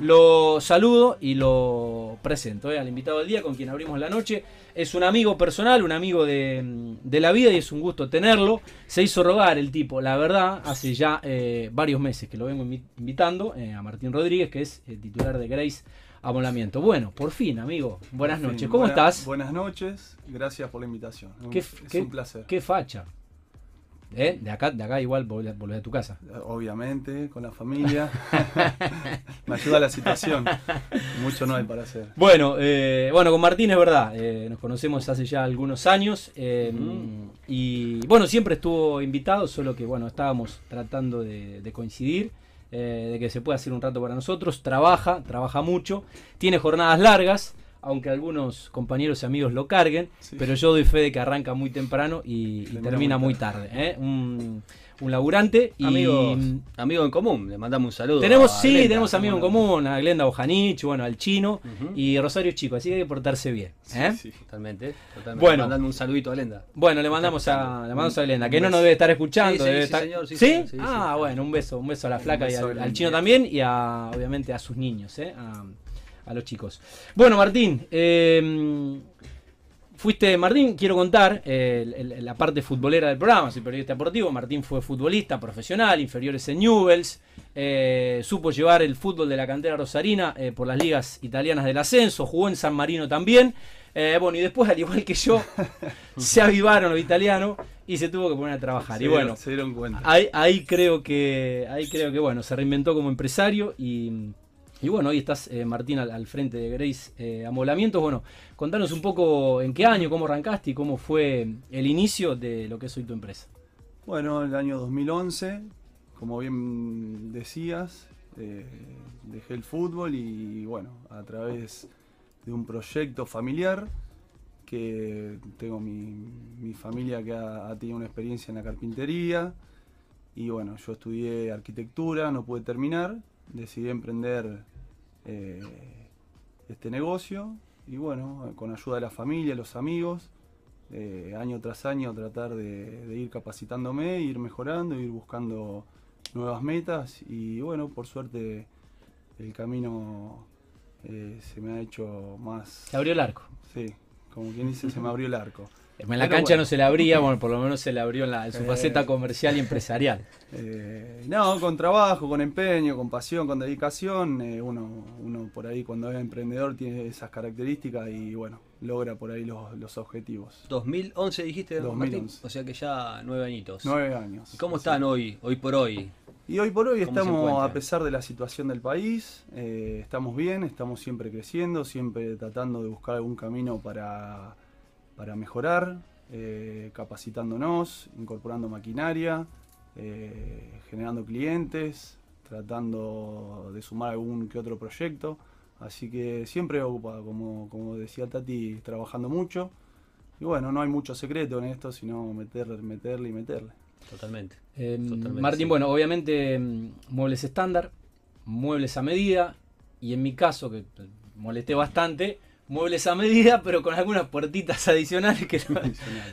lo saludo y lo presento eh, al invitado del día con quien abrimos la noche. Es un amigo personal, un amigo de, la vida y es un gusto tenerlo. Se hizo rogar el tipo, la verdad, hace ya eh, varios meses que lo vengo invitando eh, a Martín Rodríguez, que es el titular de Grace Amolamiento. Bueno, por fin, amigo. Buenas noches. ¿Cómo estás? Buenas noches. Gracias por la invitación. es un placer. Qué facha. ¿Eh? De acá, de acá igual volvés, a tu casa. Obviamente, con la familia. Me ayuda la situación. Mucho no hay para hacer. Bueno, eh, bueno, con Martín es verdad. Eh, nos conocemos hace ya algunos años. Y bueno, siempre estuvo invitado, solo que bueno, estábamos tratando de, coincidir. de que se pueda hacer un rato para nosotros. Trabaja, trabaja mucho. Tiene jornadas largas aunque algunos compañeros y amigos lo carguen, pero yo doy fe de que arranca muy temprano y, termina muy tarde. ¿eh? Un, laburante y amigo en común, le mandamos un saludo. Tenemos, sí, tenemos amigos en común, a Glenda Bojanich, bueno, al chino y Rosario Chico, así que hay que portarse bien. ¿eh? Sí, totalmente, totalmente. Bueno, mandando un saludito a Glenda. Bueno, le mandamos a, le mandamos a Glenda, que no nos debe estar escuchando. Sí, debe estar... Señor, sí, Ah, bueno, un beso, un beso a la flaca y al, chino también y a, obviamente a sus niños, ¿eh? a los chicos. Bueno, Martín, eh, fuiste, Martín, quiero contar eh, la parte futbolera del programa, soy periodista deportivo, Martín fue futbolista profesional, inferiores en Newells, eh, supo llevar el fútbol de la cantera rosarina por las ligas italianas del ascenso, jugó en San Marino también. bueno, y después, al igual que yo, se avivaron los italianos y se tuvo que poner a trabajar. y bueno, se dieron cuenta. Ahí, ahí, creo que, ahí creo que bueno, se reinventó como empresario y y bueno, hoy estás, eh, Martín, al, frente de Grace eh, Amolamientos. Bueno, contanos un poco en qué año, cómo arrancaste y cómo fue el inicio de lo que es hoy tu empresa. Bueno, el año 2011, como bien decías, eh, dejé el fútbol y bueno, a través de un proyecto familiar, que tengo mi, familia que ha, tenido una experiencia en la carpintería, y bueno, yo estudié arquitectura, no pude terminar, decidí emprender eh, este negocio y bueno, con ayuda de la familia, los amigos, eh, año tras año tratar de, ir capacitándome, ir mejorando, ir buscando nuevas metas y bueno, por suerte el camino eh, se me ha hecho más... Se abrió el arco. Sí, como quien dice, se me abrió el arco. En la cancha no se le abría, bueno, por lo menos se le abrió en, su faceta comercial y empresarial. no, con trabajo, con empeño, con pasión, con dedicación, uno, uno por ahí cuando es emprendedor tiene esas características y bueno, logra por ahí los, objetivos. 2011 dijiste, 2011. o sea que ya nueve añitos. Nueve años. ¿Cómo están hoy, hoy por hoy? Y hoy por hoy estamos, a pesar de la situación del país, eh, estamos bien, estamos siempre creciendo, siempre tratando de buscar algún camino para para mejorar, eh, capacitándonos, incorporando maquinaria, eh, generando clientes, tratando de sumar algún que otro proyecto. Así que siempre ocupado, como, como decía Tati, trabajando mucho. Y bueno, no hay mucho secreto en esto, sino meterle, meterle y meterle. Totalmente. Em, Martín, bueno, obviamente em, muebles estándar, muebles a medida, y en mi caso, que molesté bastante, muebles a medida, pero con algunas puertitas adicionales que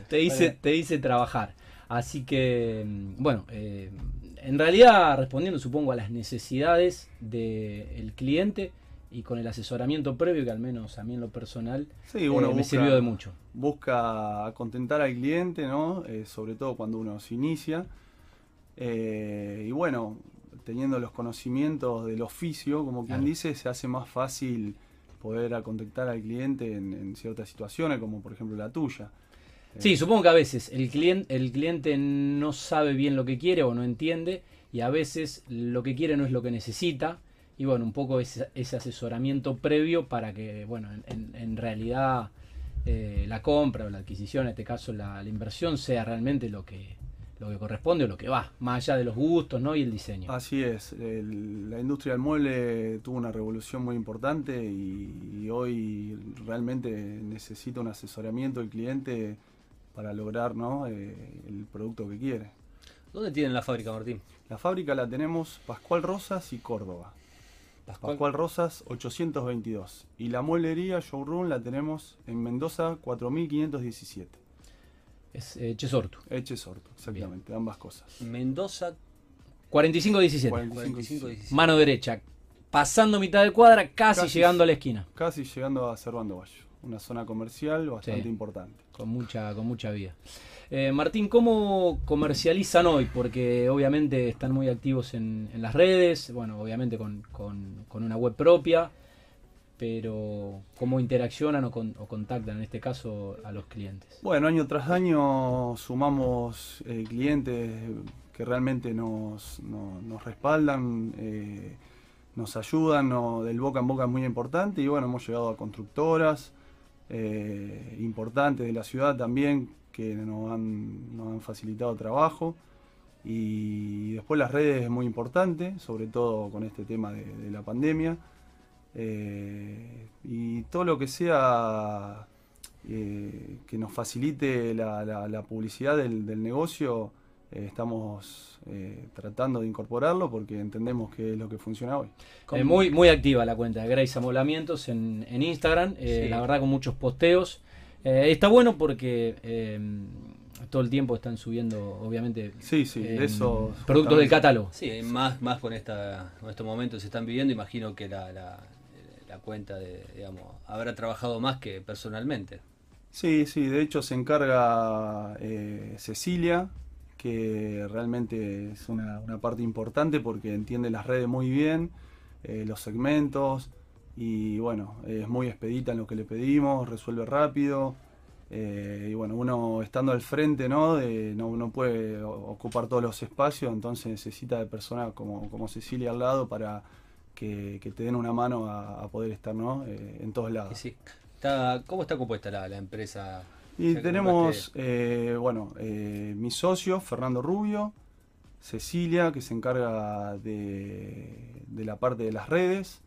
te, dice, te dice trabajar. Así que, mm, bueno, eh, en realidad respondiendo supongo a las necesidades del cliente y con el asesoramiento previo que al menos a mí en lo personal sí, eh, me sirvió de mucho. Busca contentar al cliente, ¿no? Eh, sobre todo cuando uno se inicia. y bueno, teniendo los conocimientos del oficio, como quien dice, se hace más fácil poder contactar al cliente en, ciertas situaciones, como por ejemplo la tuya. Sí, eh, supongo que a veces el cliente, el cliente no sabe bien lo que quiere o no entiende y a veces lo que quiere no es lo que necesita y bueno, un poco ese, ese asesoramiento previo para que, bueno, en, realidad eh, la compra o la adquisición, en este caso la inversión, sea realmente lo que, lo que corresponde o lo que va, más allá de los gustos ¿no? y el diseño. Así es, la industria del mueble tuvo una revolución muy importante y, hoy realmente necesita un asesoramiento del cliente para lograr ¿no? Eh, el producto que quiere. ¿Dónde tienen la fábrica, Martín? La fábrica la tenemos Pascual Rosas y Córdoba. Pascual, Rosas 822. Y la mueblería showroom la tenemos en Mendoza 4517. Es eh, Chesortu. Chesortu, exactamente, ambas cosas. Mendoza 45-17. Mano derecha. pasando mitad de cuadra, casi, llegando a la esquina. Casi llegando a Cervando Bayo, una zona comercial bastante importante. Con mucha, con mucha vida. Eh, Martín, ¿cómo comercializan hoy? Porque obviamente están muy activos en, las redes, bueno, obviamente con, una web propia, pero ¿cómo interaccionan o, contactan en este caso a los clientes? Bueno, año tras año sumamos eh, clientes que realmente nos, respaldan, eh, nos ayudan, del boca en boca es muy importante y bueno, hemos llegado a constructoras importantes de la ciudad también que nos han facilitado trabajo. Y después las redes es muy importante, sobre todo con este tema de, la pandemia. Eh, y todo lo que sea eh, que nos facilite la, publicidad del, negocio, eh, estamos tratando de incorporarlo porque entendemos que es lo que funciona hoy. muy, muy activa la cuenta de Grace Amolamientos en, en Instagram, la verdad con muchos posteos. Eh, está bueno porque eh, todo el tiempo están subiendo, obviamente, sí, sí, eh, eso productos del catálogo. Sí, más, más con, esta, con estos momentos se están viviendo, imagino que la, la, cuenta de, digamos, trabajado más que personalmente. Sí, sí, de hecho se encarga Cecilia, que realmente es una, parte importante porque entiende las redes muy bien, los segmentos, y bueno, es muy expedita en lo que le pedimos, resuelve rápido. Eh, y bueno, uno estando al frente ¿no? De, no, puede ocupar todos los espacios, entonces necesita de personas como, como Cecilia al lado para que, te den una mano a, poder estar ¿no? Eh, en todos lados. Sí. Está, ¿Cómo está compuesta la, empresa? Y tenemos, eh, bueno, mi socio, Fernando Rubio, Cecilia, que se encarga de, de la parte de las redes,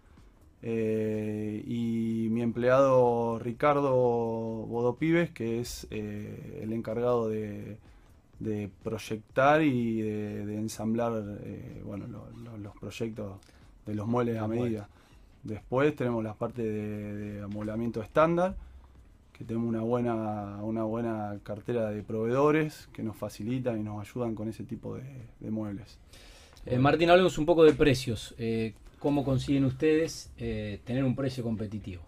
eh, y mi empleado Ricardo Bodopibes, que es eh, el encargado de, proyectar y de, ensamblar eh, bueno, los proyectos de los muebles a medida. Después tenemos la parte de, amoblamiento estándar, que tenemos una buena, una buena cartera de proveedores que nos facilitan y nos ayudan con ese tipo de, muebles. Martín, hablemos un poco de precios. ¿Cómo consiguen ustedes eh, tener un precio competitivo?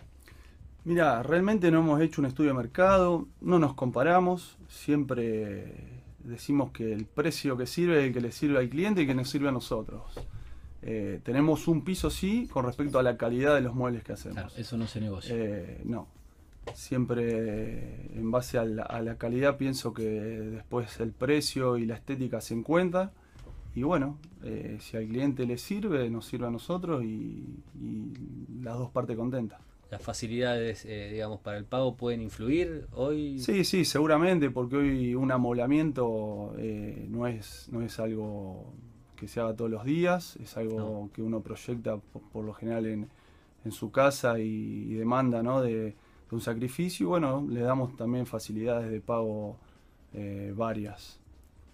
Mira, realmente no hemos hecho un estudio de mercado, no nos comparamos, siempre decimos que el precio que sirve es el que le sirve al cliente y que nos sirve a nosotros. Eh, tenemos un piso sí con respecto a la calidad de los muebles que hacemos. Claro, eso no se negocia. Eh, no. Siempre en base a la, a la, calidad pienso que después el precio y la estética se encuentran y bueno, eh, si al cliente le sirve, nos sirve a nosotros y, las dos partes contentas. ¿Las facilidades, digamos, para el pago pueden influir hoy? Sí, sí, seguramente, porque hoy un amoblamiento no, es, no es algo que se haga todos los días, es algo que uno proyecta por, lo general en, en, su casa y, demanda ¿no? de, un sacrificio. Y bueno, le damos también facilidades de pago varias.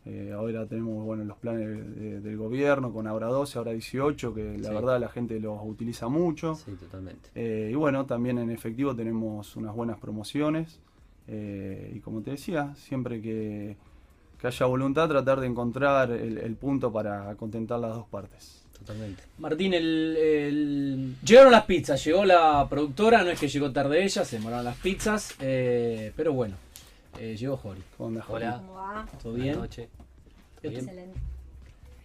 Eh, ahora tenemos bueno, los planes del gobierno con ahora 12, ahora 18, que la verdad la gente los utiliza mucho. Sí, totalmente. Eh, y bueno, también en efectivo tenemos unas buenas promociones. Eh, y como te decía, siempre que, haya voluntad, tratar de encontrar el, punto para contentar las dos partes. Totalmente. Martín, el, llegaron las pizzas, llegó la productora, no es que llegó tarde ella, se demoraron las pizzas, pero bueno, eh, llegó Jori. Hola. ¿Todo bien? Excelente.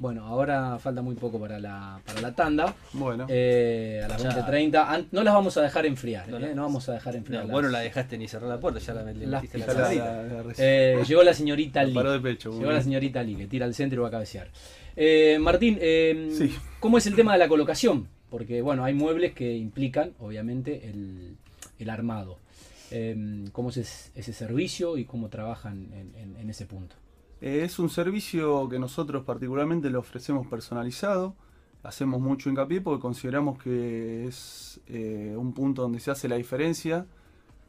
Bueno, ahora falta muy poco para la, para la tanda. Bueno. Eh, a las 20.30. No las vamos a dejar enfriar. No, eh, no vamos a dejar enfriar. No, bueno, la dejaste ni cerrar la puerta, ya la metiste la, la, eh, Llegó la señorita Lee. de pecho. Llegó la señorita Lee, que tira al centro y va a cabecear. Eh, Martín, sí. ¿cómo es el tema de la colocación? Porque, bueno, hay muebles que implican, obviamente, el, el armado. Cómo es ese servicio y cómo trabajan en, ese punto. Es un servicio que nosotros particularmente le ofrecemos personalizado. Hacemos mucho hincapié porque consideramos que es eh, un punto donde se hace la diferencia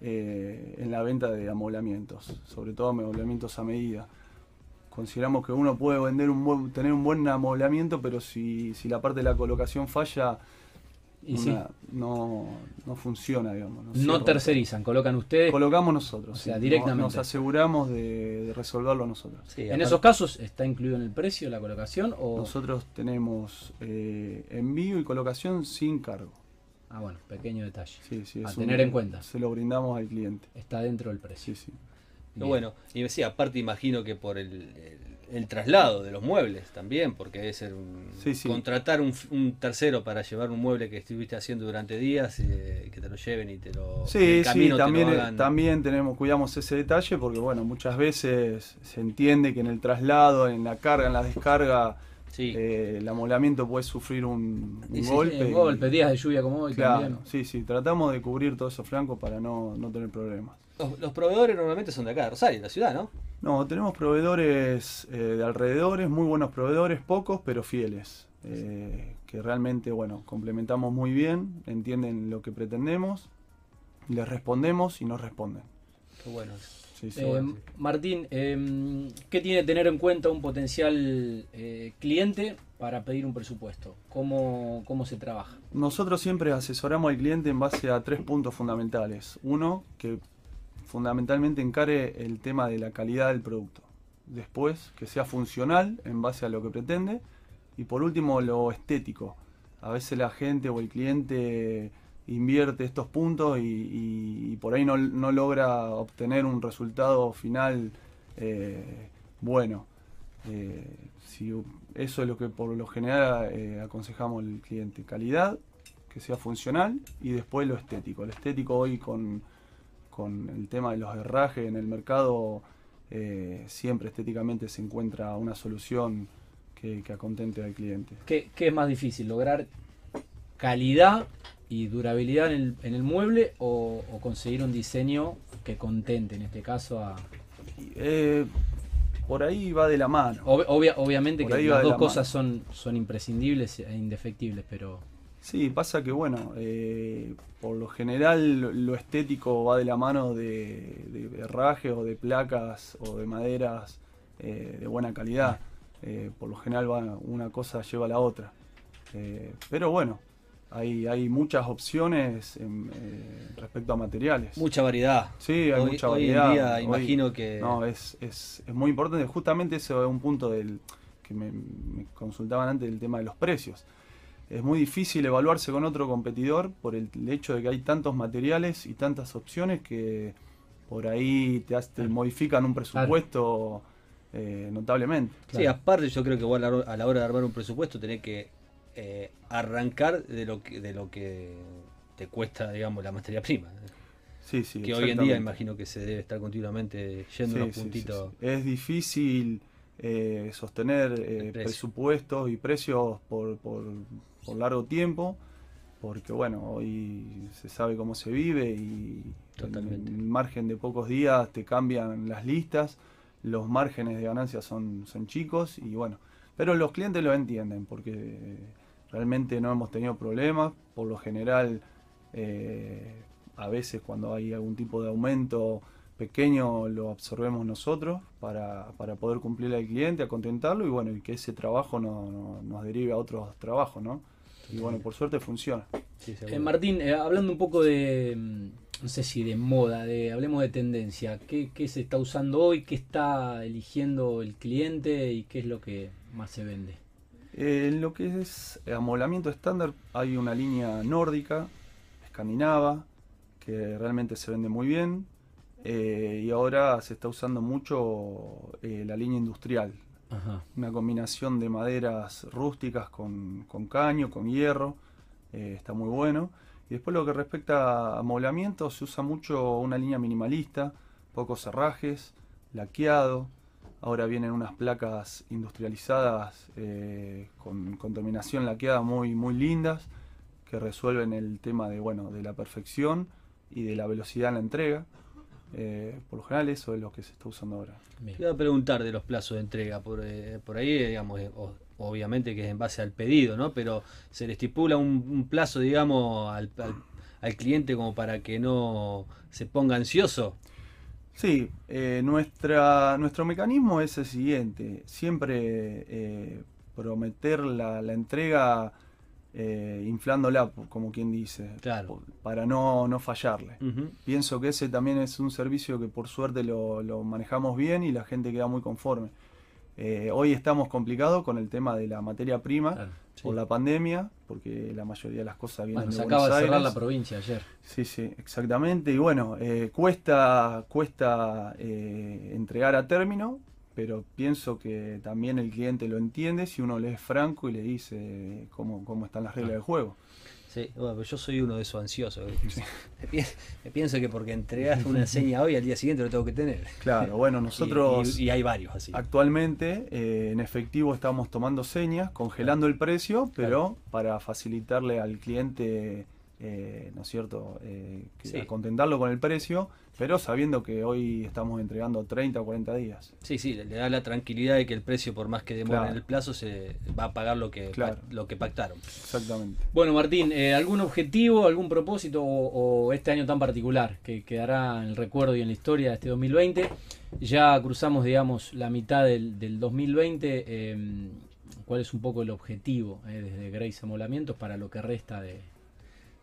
eh, en la venta de amoblamientos, sobre todo amoblamientos a medida. Consideramos que uno puede vender un tener un buen amoblamiento, pero si, si la parte de la colocación falla, no, no funciona, digamos. No, tercerizan, colocan ustedes. Colocamos nosotros. O sea, directamente. Nos, aseguramos de, resolverlo nosotros. en esos casos, ¿está incluido en el precio la colocación? o Nosotros tenemos eh, envío y colocación sin cargo. Ah, bueno, pequeño detalle. Sí, sí, a tener en cuenta. Se lo brindamos al cliente. Está dentro del precio. Sí, sí. bueno, y decía, aparte imagino que por el el traslado de los muebles también, porque debe ser un, contratar un, tercero para llevar un mueble que estuviste haciendo durante días, eh, que te lo lleven y te lo Sí, sí, también, también tenemos, cuidamos ese detalle porque bueno, muchas veces se entiende que en el traslado, en la carga, en la descarga, eh, el amolamiento puede sufrir un, golpe. un golpe, días de lluvia como hoy también. Sí, sí, tratamos de cubrir todos esos flancos para no, tener problemas. Los, proveedores normalmente son de acá, de Rosario, la ciudad, ¿no? No, tenemos proveedores eh, de alrededores, muy buenos proveedores, pocos pero fieles, eh, que realmente, bueno, complementamos muy bien, entienden lo que pretendemos, les respondemos y nos responden. Qué bueno. Eh, Martín, em, ¿qué tiene que tener en cuenta un potencial cliente para pedir un presupuesto? ¿Cómo, ¿Cómo se trabaja? Nosotros siempre asesoramos al cliente en base a tres puntos fundamentales. Uno, que fundamentalmente encare el tema de la calidad del producto. Después, que sea funcional en base a lo que pretende. Y por último, lo estético. A veces la gente o el cliente invierte estos puntos y, por ahí no, logra obtener un resultado final eh, bueno. Eh, si eso es lo que por lo general eh, aconsejamos al cliente. Calidad, que sea funcional y después lo estético. El estético hoy con con el tema de los herrajes en el mercado, siempre estéticamente se encuentra una solución que, acontente al cliente. ¿Qué, es más difícil? ¿Lograr calidad y durabilidad en el, mueble o, conseguir un diseño que contente, en este caso, a... Eh, por ahí va de la mano. obviamente que las dos cosas son, son imprescindibles e indefectibles, pero... Sí, pasa que bueno, eh, por lo general lo estético va de la mano de, de o de placas o de maderas eh, de buena calidad. Eh, por lo general va, una cosa lleva a la otra. pero bueno, hay, hay muchas opciones respecto a materiales. Mucha variedad. Sí, hay mucha variedad. En día, imagino que... No, es, es, es, muy importante. Justamente eso es un punto del que me, me consultaban antes del tema de los precios es muy difícil evaluarse con otro competidor por el hecho de que hay tantos materiales y tantas opciones que por ahí te, modifican un presupuesto eh, notablemente. Sí, aparte yo creo que a la hora de armar un presupuesto tenés que eh, arrancar de lo que de lo que te cuesta, digamos, la materia prima. Sí, sí, que hoy en día imagino que se debe estar continuamente yendo unos puntitos. es difícil eh, sostener presupuestos y precios por, por por largo tiempo, porque bueno, hoy se sabe cómo se vive y en margen de pocos días te cambian las listas, los márgenes de ganancia son, son chicos y bueno, pero los clientes lo entienden porque realmente no hemos tenido problemas, por lo general eh, a veces cuando hay algún tipo de aumento pequeño lo absorbemos nosotros para, para poder cumplir al cliente, a contentarlo y bueno, y que ese trabajo no, nos derive a otros trabajos, ¿no? Y bueno, por suerte funciona. Eh, Martín, eh, hablando un poco de, mm, no sé si de moda, de hablemos de tendencia, ¿qué, se está usando hoy? ¿Qué está eligiendo el cliente y qué es lo que más se vende? Eh, en lo que es amolamiento estándar hay una línea nórdica, escandinava, que realmente se vende muy bien. y ahora se está usando mucho la línea industrial, una combinación de maderas rústicas con, caño, con hierro, eh, está muy bueno. Y después lo que respecta a amoblamiento, se usa mucho una línea minimalista, pocos herrajes, laqueado. Ahora vienen unas placas industrializadas eh, con, terminación laqueada muy, muy lindas que resuelven el tema de, bueno, de la perfección y de la velocidad en la entrega. Eh, por lo general eso es lo que se está usando ahora. Te iba a preguntar de los plazos de entrega, por, eh, por ahí, digamos, eh, obviamente que es en base al pedido, ¿no? Pero se le estipula un, plazo, digamos, al, cliente como para que no se ponga ansioso. Sí, nuestra, nuestro mecanismo es el siguiente, siempre prometer la, la entrega eh, inflándola, como quien dice, para no, no fallarle. Pienso que ese también es un servicio que por suerte lo, lo manejamos bien y la gente queda muy conforme. Eh, hoy estamos complicados con el tema de la materia prima por la pandemia, porque la mayoría de las cosas vienen bueno, se acaba de cerrar la provincia ayer. Sí, sí, exactamente. Y bueno, eh, cuesta, cuesta entregar a término, pero pienso que también el cliente lo entiende si uno le es franco y le dice cómo, cómo están las reglas del juego. Sí, bueno, yo soy uno de esos ansiosos. Me pienso que porque entregas una seña hoy, al día siguiente lo tengo que tener. Claro, bueno, nosotros. Y, hay varios así. Actualmente, eh, en efectivo, estamos tomando señas, congelando el precio, pero para facilitarle al cliente eh, ¿no es cierto?, eh, contentarlo con el precio, pero sabiendo que hoy estamos entregando 30 o 40 días. Sí, sí, le da la tranquilidad de que el precio, por más que demore en el plazo, se va a pagar lo que, lo que pactaron. Exactamente. Bueno, Martín, eh, ¿algún objetivo, algún propósito o, este año tan particular que quedará en el recuerdo y en la historia de este 2020? Ya cruzamos, digamos, la mitad del, del 2020. Em, ¿Cuál es un poco el objetivo desde Grace Amolamientos para lo que resta de,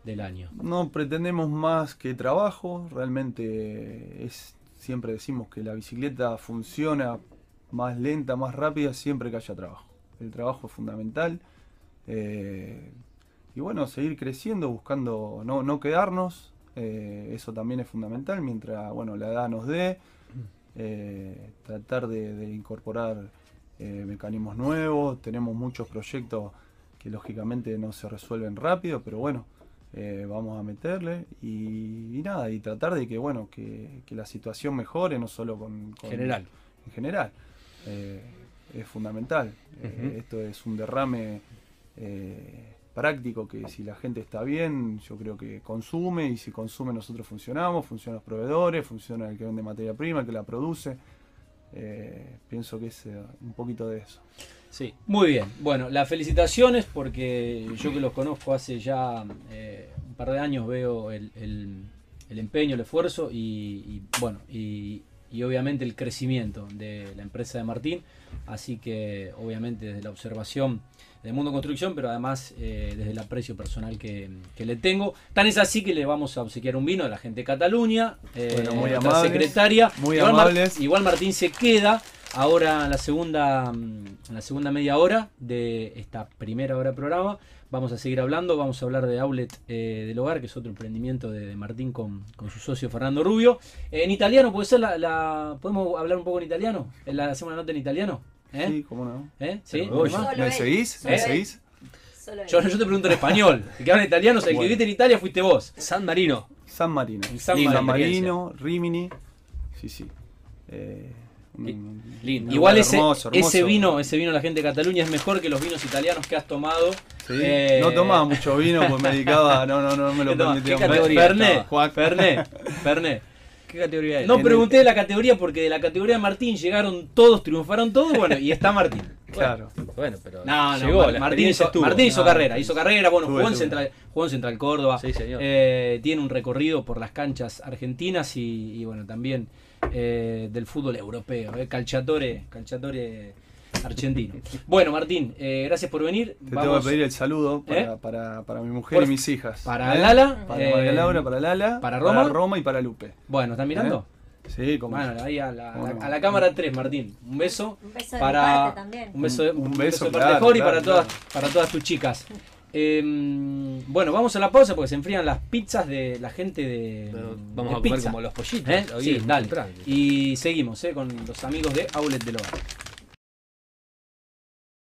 del año? No pretendemos más que trabajo, realmente es siempre decimos que la bicicleta funciona más lenta, más rápida siempre que haya trabajo. El trabajo es fundamental. Eh, y bueno, seguir creciendo, buscando no, no quedarnos, eh, eso también es fundamental, mientras bueno, la edad nos dé, eh, tratar de, de incorporar mecanismos nuevos, tenemos muchos proyectos que lógicamente no se resuelven rápido, pero bueno, eh, vamos a meterle y, nada, y tratar de que, bueno, que, la situación mejore, no solo con... general. En general. Eh, es fundamental. Eh, esto es un derrame práctico que si la gente está bien, yo creo que consume y si consume nosotros funcionamos, funcionan los proveedores, funciona el que vende materia prima, el que la produce. pienso que es un poquito de eso. Sí, muy bien. Bueno, las felicitaciones porque yo que los conozco hace ya eh, un par de años veo el, empeño, el esfuerzo y, bueno, y, obviamente el crecimiento de la empresa de Martín. Así que obviamente desde la observación del mundo construcción, pero además eh, desde el aprecio personal que, le tengo. Tan es así que le vamos a obsequiar un vino a la gente de Cataluña, eh, muy secretaria. Muy amables. igual Martín se queda. Ahora en la segunda, mm, en la segunda media hora de esta primera hora de programa vamos a seguir hablando, vamos a hablar de Outlet eh, del Hogar, que es otro emprendimiento de, Martín con, su socio Fernando Rubio. en italiano, ¿puede ser la, ¿Podemos hablar un poco en italiano? ¿La hacemos una nota en italiano? ¿Eh? Sí, cómo no. ¿Eh? ¿Sí? ¿Me seguís? ¿Me seguís? Yo, yo, te pregunto en español. El que habla italiano, o sea, el que viste en Italia fuiste vos. San Marino. San Marino. San, Marino, Rimini. Sí, sí. Eh, Lindo. Igual ese, ese vino, ese vino la gente de Cataluña es mejor que los vinos italianos que has tomado. Eh, no tomaba mucho vino, pues me dedicaba, no, no, no me lo permitía. ¿Qué categoría? Fernet, Fernet, ¿Qué categoría es? No pregunté de la categoría porque de la categoría de Martín llegaron todos, triunfaron todos, bueno, y está Martín. Claro. Bueno, pero no, no, Martín, hizo, Martín hizo carrera, hizo carrera, bueno, jugó, en Central, jugó en Central Córdoba, sí, señor. Eh, tiene un recorrido por las canchas argentinas y, y bueno, también eh, del fútbol europeo, eh, calciatore, calciatore argentino. Bueno, Martín, eh, gracias por venir. Te tengo que pedir el saludo para, ¿Eh? para, mi mujer y mis hijas. Para Lala, para María Laura, para Lala, para Roma, Roma y para Lupe. Bueno, ¿están mirando? Sí, como bueno, ahí a la, a la, cámara 3, Martín. Un beso, un beso para también. Un beso, un, beso, de parte claro, y para todas para todas tus chicas. Em, bueno, vamos a la pausa porque se enfrían las pizzas de la gente de. vamos a comer como los pollitos. ¿Eh? Sí, dale. Y seguimos ¿eh? con los amigos de Aulet del Hogar.